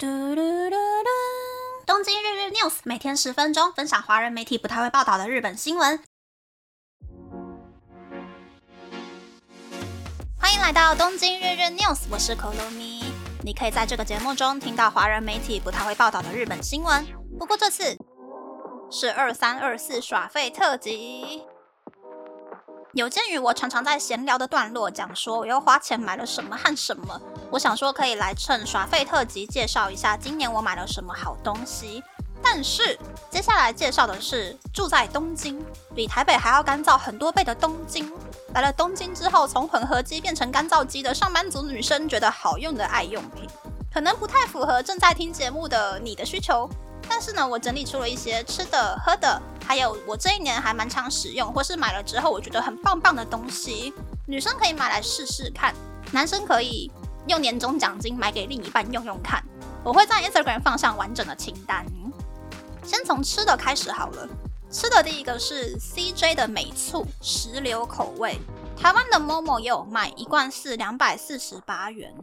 嘟嘟嘟嘟！东京日日 news 每天十分钟，分享华人媒体不太会报道的日本新闻。欢迎来到东京日日 news，我是可露咪。你可以在这个节目中听到华人媒体不太会报道的日本新闻。不过这次是二三二四耍废特辑。有鉴于我常常在闲聊的段落讲说我又花钱买了什么和什么。我想说，可以来趁耍费特辑介绍一下今年我买了什么好东西。但是接下来介绍的是住在东京，比台北还要干燥很多倍的东京。来了东京之后，从混合机变成干燥机的上班族女生觉得好用的爱用品，可能不太符合正在听节目的你的需求。但是呢，我整理出了一些吃的、喝的，还有我这一年还蛮常使用，或是买了之后我觉得很棒棒的东西，女生可以买来试试看，男生可以。用年终奖金买给另一半用用看，我会在 Instagram 放上完整的清单。先从吃的开始好了，吃的第一个是 CJ 的美醋石榴口味，台湾的 Momo 也有卖，一罐是两百四十八元。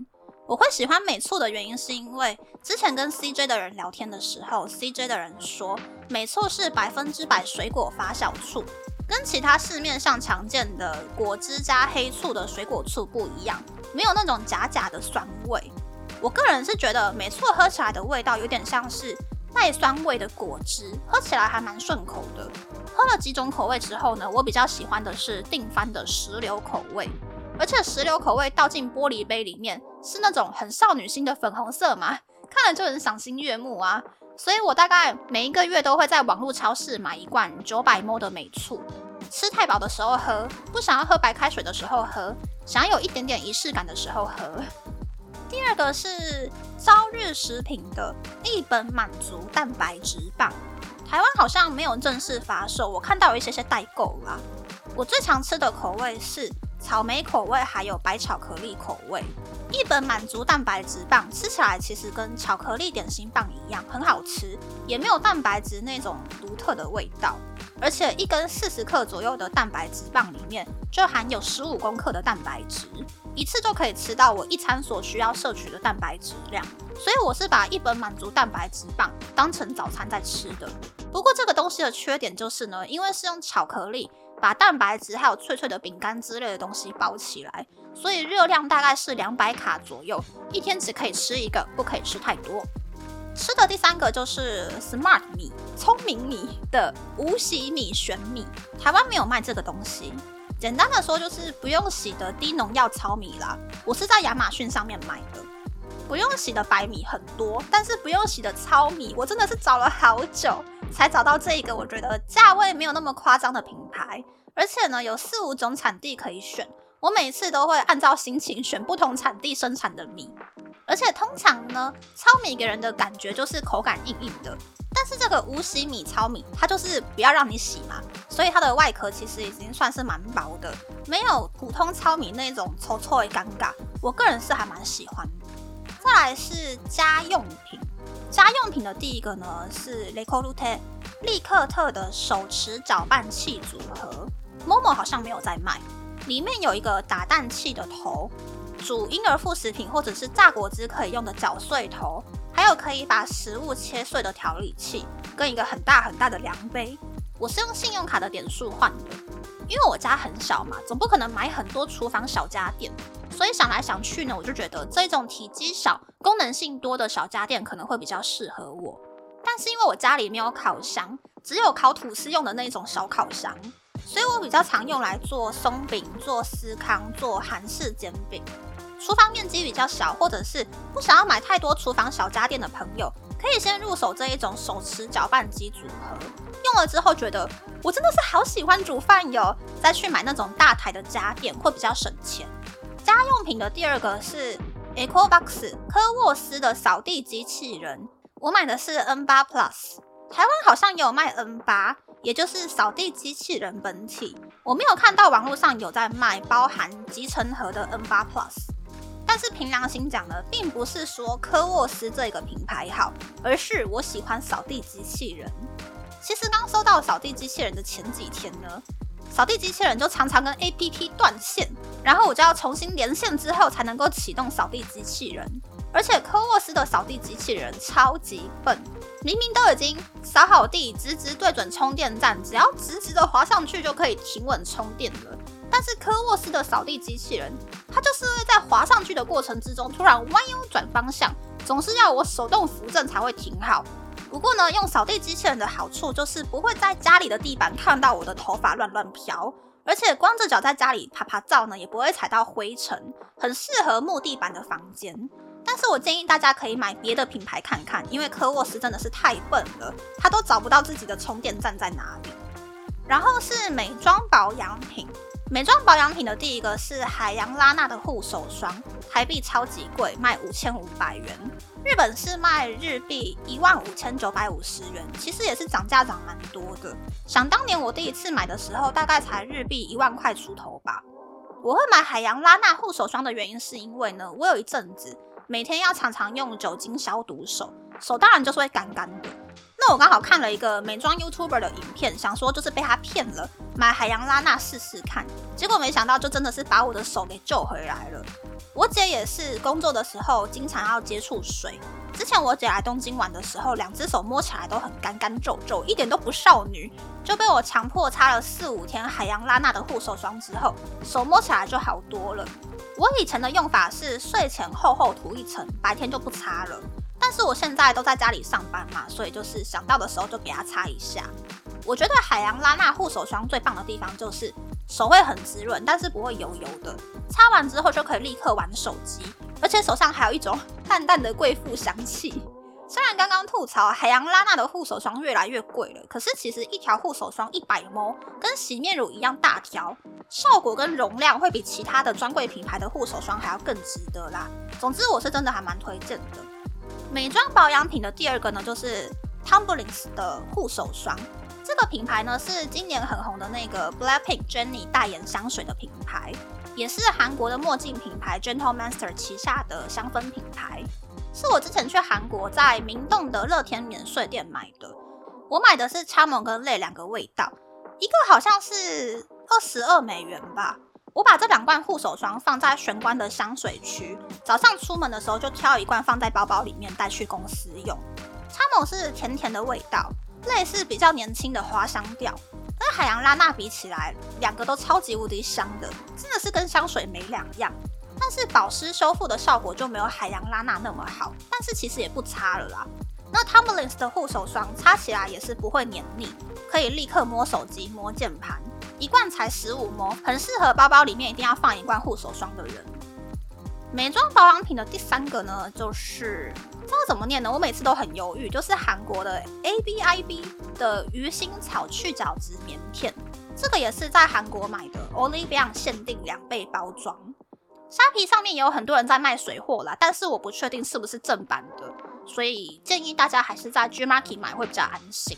我会喜欢美醋的原因是因为之前跟 CJ 的人聊天的时候，CJ 的人说美醋是百分之百水果发酵醋，跟其他市面上常见的果汁加黑醋的水果醋不一样。没有那种假假的酸味，我个人是觉得美醋喝起来的味道有点像是带酸味的果汁，喝起来还蛮顺口的。喝了几种口味之后呢，我比较喜欢的是定番的石榴口味，而且石榴口味倒进玻璃杯里面是那种很少女心的粉红色嘛，看了就很赏心悦目啊。所以我大概每一个月都会在网络超市买一罐九百 ml 的美醋，吃太饱的时候喝，不想要喝白开水的时候喝。想要有一点点仪式感的时候喝。第二个是朝日食品的一本满足蛋白质棒，台湾好像没有正式发售，我看到有一些些代购啦。我最常吃的口味是草莓口味，还有白巧克力口味。一本满足蛋白质棒吃起来其实跟巧克力点心棒一样，很好吃，也没有蛋白质那种独特的味道。而且一根四十克左右的蛋白质棒里面就含有十五公克的蛋白质，一次就可以吃到我一餐所需要摄取的蛋白质量。所以我是把一本满足蛋白质棒当成早餐在吃的。不过这个东西的缺点就是呢，因为是用巧克力把蛋白质还有脆脆的饼干之类的东西包起来，所以热量大概是两百卡左右，一天只可以吃一个，不可以吃太多。吃的第三个就是 Smart 米，聪明米的无洗米玄米，台湾没有卖这个东西。简单的说就是不用洗的低农药糙米啦。我是在亚马逊上面买的，不用洗的白米很多，但是不用洗的糙米，我真的是找了好久才找到这一个，我觉得价位没有那么夸张的品牌，而且呢有四五种产地可以选，我每次都会按照心情选不同产地生产的米。而且通常呢，糙米给人的感觉就是口感硬硬的，但是这个无洗米糙米，它就是不要让你洗嘛，所以它的外壳其实已经算是蛮薄的，没有普通糙米那种粗粗的尴尬。我个人是还蛮喜欢。再来是家用品，家用品的第一个呢是 l e c o l u t e 利克特的手持搅拌器组合，Momo 好像没有在卖，里面有一个打蛋器的头。煮婴儿副食品或者是榨果汁可以用的搅碎头，还有可以把食物切碎的调理器，跟一个很大很大的量杯。我是用信用卡的点数换的，因为我家很小嘛，总不可能买很多厨房小家电，所以想来想去呢，我就觉得这种体积小、功能性多的小家电可能会比较适合我。但是因为我家里没有烤箱，只有烤吐司用的那种小烤箱，所以我比较常用来做松饼、做司康、做韩式煎饼。厨房面积比较小，或者是不想要买太多厨房小家电的朋友，可以先入手这一种手持搅拌机组合。用了之后觉得我真的是好喜欢煮饭哟，再去买那种大台的家电会比较省钱。家用品的第二个是 EcoBox 科沃斯的扫地机器人，我买的是 N 八 Plus，台湾好像也有卖 N 八，也就是扫地机器人本体。我没有看到网络上有在卖包含集成盒的 N 八 Plus。但是凭良心讲呢，并不是说科沃斯这个品牌好，而是我喜欢扫地机器人。其实刚收到扫地机器人的前几天呢，扫地机器人就常常跟 APP 断线，然后我就要重新连线之后才能够启动扫地机器人。而且科沃斯的扫地机器人超级笨，明明都已经扫好地，直直对准充电站，只要直直的滑上去就可以停稳充电了。但是科沃斯的扫地机器人，它就是会在滑上去的过程之中突然弯腰转方向，总是要我手动扶正才会停好。不过呢，用扫地机器人的好处就是不会在家里的地板看到我的头发乱乱飘，而且光着脚在家里爬爬照呢，也不会踩到灰尘，很适合木地板的房间。但是我建议大家可以买别的品牌看看，因为科沃斯真的是太笨了，它都找不到自己的充电站在哪里。然后是美妆保养品，美妆保养品的第一个是海洋拉娜的护手霜，台币超级贵，卖五千五百元，日本是卖日币一万五千九百五十元，其实也是涨价涨蛮多的。想当年我第一次买的时候，大概才日币一万块出头吧。我会买海洋拉娜护手霜的原因是因为呢，我有一阵子。每天要常常用酒精消毒手，手当然就是会干干的。那我刚好看了一个美妆 YouTuber 的影片，想说就是被他骗了，买海洋拉娜试试看。结果没想到就真的是把我的手给救回来了。我姐也是工作的时候经常要接触水。之前我姐来东京玩的时候，两只手摸起来都很干干皱皱，一点都不少女，就被我强迫擦了四五天海洋拉娜的护手霜之后，手摸起来就好多了。我以前的用法是睡前厚厚涂一层，白天就不擦了。但是我现在都在家里上班嘛，所以就是想到的时候就给它擦一下。我觉得海洋拉娜护手霜最棒的地方就是手会很滋润，但是不会油油的。擦完之后就可以立刻玩手机，而且手上还有一种淡淡的贵妇香气。虽然刚刚吐槽海洋拉娜的护手霜越来越贵了，可是其实一条护手霜一百 ml 跟洗面乳一样大条，效果跟容量会比其他的专柜品牌的护手霜还要更值得啦。总之我是真的还蛮推荐的。美妆保养品的第二个呢，就是 Tumblings 的护手霜。这个品牌呢是今年很红的那个 Blackpink Jennie 代言香水的品牌，也是韩国的墨镜品牌 Gentle Monster 旗下的香氛品牌。是我之前去韩国在明洞的乐天免税店买的，我买的是 Charm 跟泪两个味道，一个好像是二十二美元吧。我把这两罐护手霜放在玄关的香水区，早上出门的时候就挑一罐放在包包里面带去公司用。Charm 是甜甜的味道，类似比较年轻的花香调，跟海洋拉娜比起来，两个都超级无敌香的，真的是跟香水没两样。但是保湿修复的效果就没有海洋拉娜那么好，但是其实也不差了啦。那 t o m l i n s 的护手霜擦起来也是不会黏腻，可以立刻摸手机、摸键盘，一罐才十五摸，很适合包包里面一定要放一罐护手霜的人。美妆保养品的第三个呢，就是这个怎么念呢？我每次都很犹豫，就是韩国的 A B I B 的鱼腥草去角质棉片，这个也是在韩国买的，Olivia 限定两倍包装。虾皮上面也有很多人在卖水货啦，但是我不确定是不是正版的，所以建议大家还是在 G Market 买会比较安心。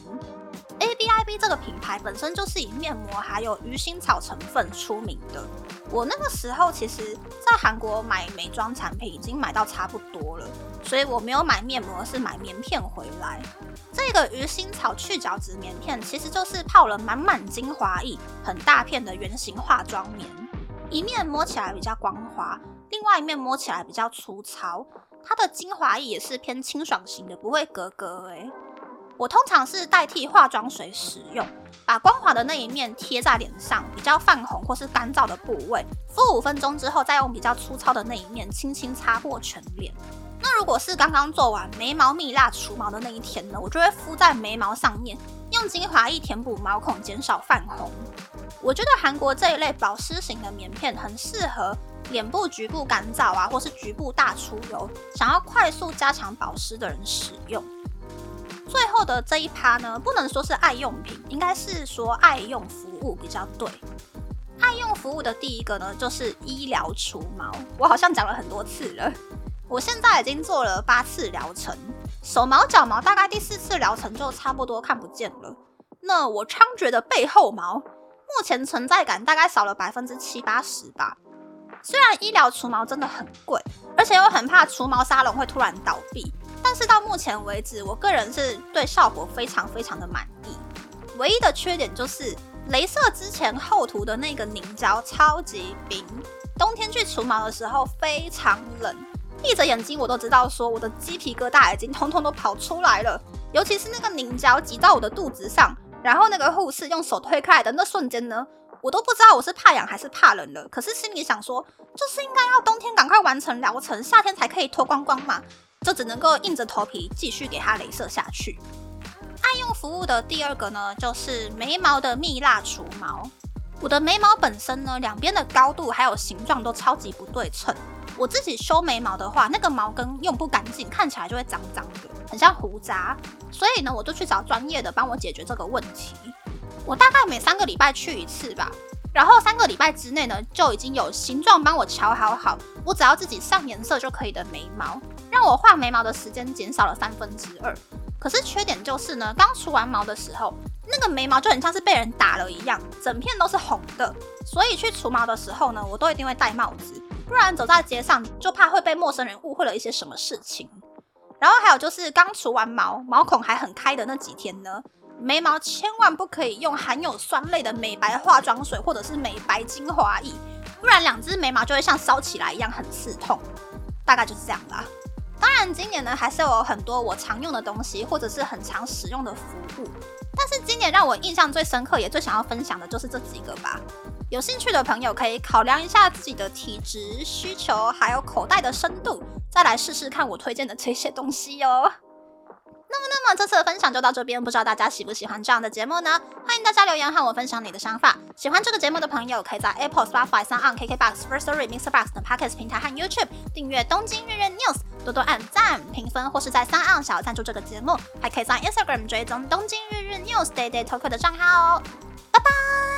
A B I B 这个品牌本身就是以面膜还有鱼腥草成分出名的。我那个时候其实，在韩国买美妆产品已经买到差不多了，所以我没有买面膜，是买棉片回来。这个鱼腥草去角质棉片其实就是泡了满满精华液，很大片的圆形化妆棉。一面摸起来比较光滑，另外一面摸起来比较粗糙。它的精华液也是偏清爽型的，不会格格诶。我通常是代替化妆水使用，把光滑的那一面贴在脸上，比较泛红或是干燥的部位，敷五分钟之后，再用比较粗糙的那一面轻轻擦过全脸。那如果是刚刚做完眉毛蜜蜡除毛的那一天呢，我就会敷在眉毛上面，用精华液填补毛孔，减少泛红。我觉得韩国这一类保湿型的棉片很适合脸部局部干燥啊，或是局部大出油，想要快速加强保湿的人使用。最后的这一趴呢，不能说是爱用品，应该是说爱用服务比较对。爱用服务的第一个呢，就是医疗除毛。我好像讲了很多次了，我现在已经做了八次疗程，手毛脚毛大概第四次疗程就差不多看不见了。那我猖獗的背后毛。目前存在感大概少了百分之七八十吧。虽然医疗除毛真的很贵，而且又很怕除毛沙龙会突然倒闭，但是到目前为止，我个人是对效果非常非常的满意。唯一的缺点就是，镭射之前厚涂的那个凝胶超级冰，冬天去除毛的时候非常冷，闭着眼睛我都知道说我的鸡皮疙瘩已经通通都跑出来了，尤其是那个凝胶挤到我的肚子上，然后那个护士用手推开的那瞬间呢，我都不知道我是怕痒还是怕冷了。可是心里想说，就是应该要冬天赶快完成疗程，夏天才可以脱光光嘛，就只能够硬着头皮继续给它镭射下去。爱用服务的第二个呢，就是眉毛的蜜蜡除毛。我的眉毛本身呢，两边的高度还有形状都超级不对称。我自己修眉毛的话，那个毛根用不干净，看起来就会脏脏的，很像胡渣。所以呢，我就去找专业的帮我解决这个问题。我大概每三个礼拜去一次吧，然后三个礼拜之内呢，就已经有形状帮我调好好，我只要自己上颜色就可以的眉毛，让我画眉毛的时间减少了三分之二。可是缺点就是呢，刚除完毛的时候，那个眉毛就很像是被人打了一样，整片都是红的。所以去除毛的时候呢，我都一定会戴帽子，不然走在街上就怕会被陌生人误会了一些什么事情。然后还有就是刚除完毛，毛孔还很开的那几天呢，眉毛千万不可以用含有酸类的美白化妆水或者是美白精华液，不然两只眉毛就会像烧起来一样很刺痛。大概就是这样啦。当然，今年呢还是有很多我常用的东西，或者是很常使用的服务。但是今年让我印象最深刻，也最想要分享的就是这几个吧。有兴趣的朋友可以考量一下自己的体质需求，还有口袋的深度，再来试试看我推荐的这些东西哦。那么，那么这次的分享就到这边，不知道大家喜不喜欢这样的节目呢？欢迎大家留言和我分享你的想法。喜欢这个节目的朋友，可以在 Apple、Spotify、s o n KKBox、First Story、Mr. Box 等 Podcast 平台和 YouTube 订阅《东京日日 News》，多多按赞、评分，或是在三岸小赞助这个节目，还可以在 Instagram 追踪《东京日日 News》Day Day Talk 的账号哦。拜拜。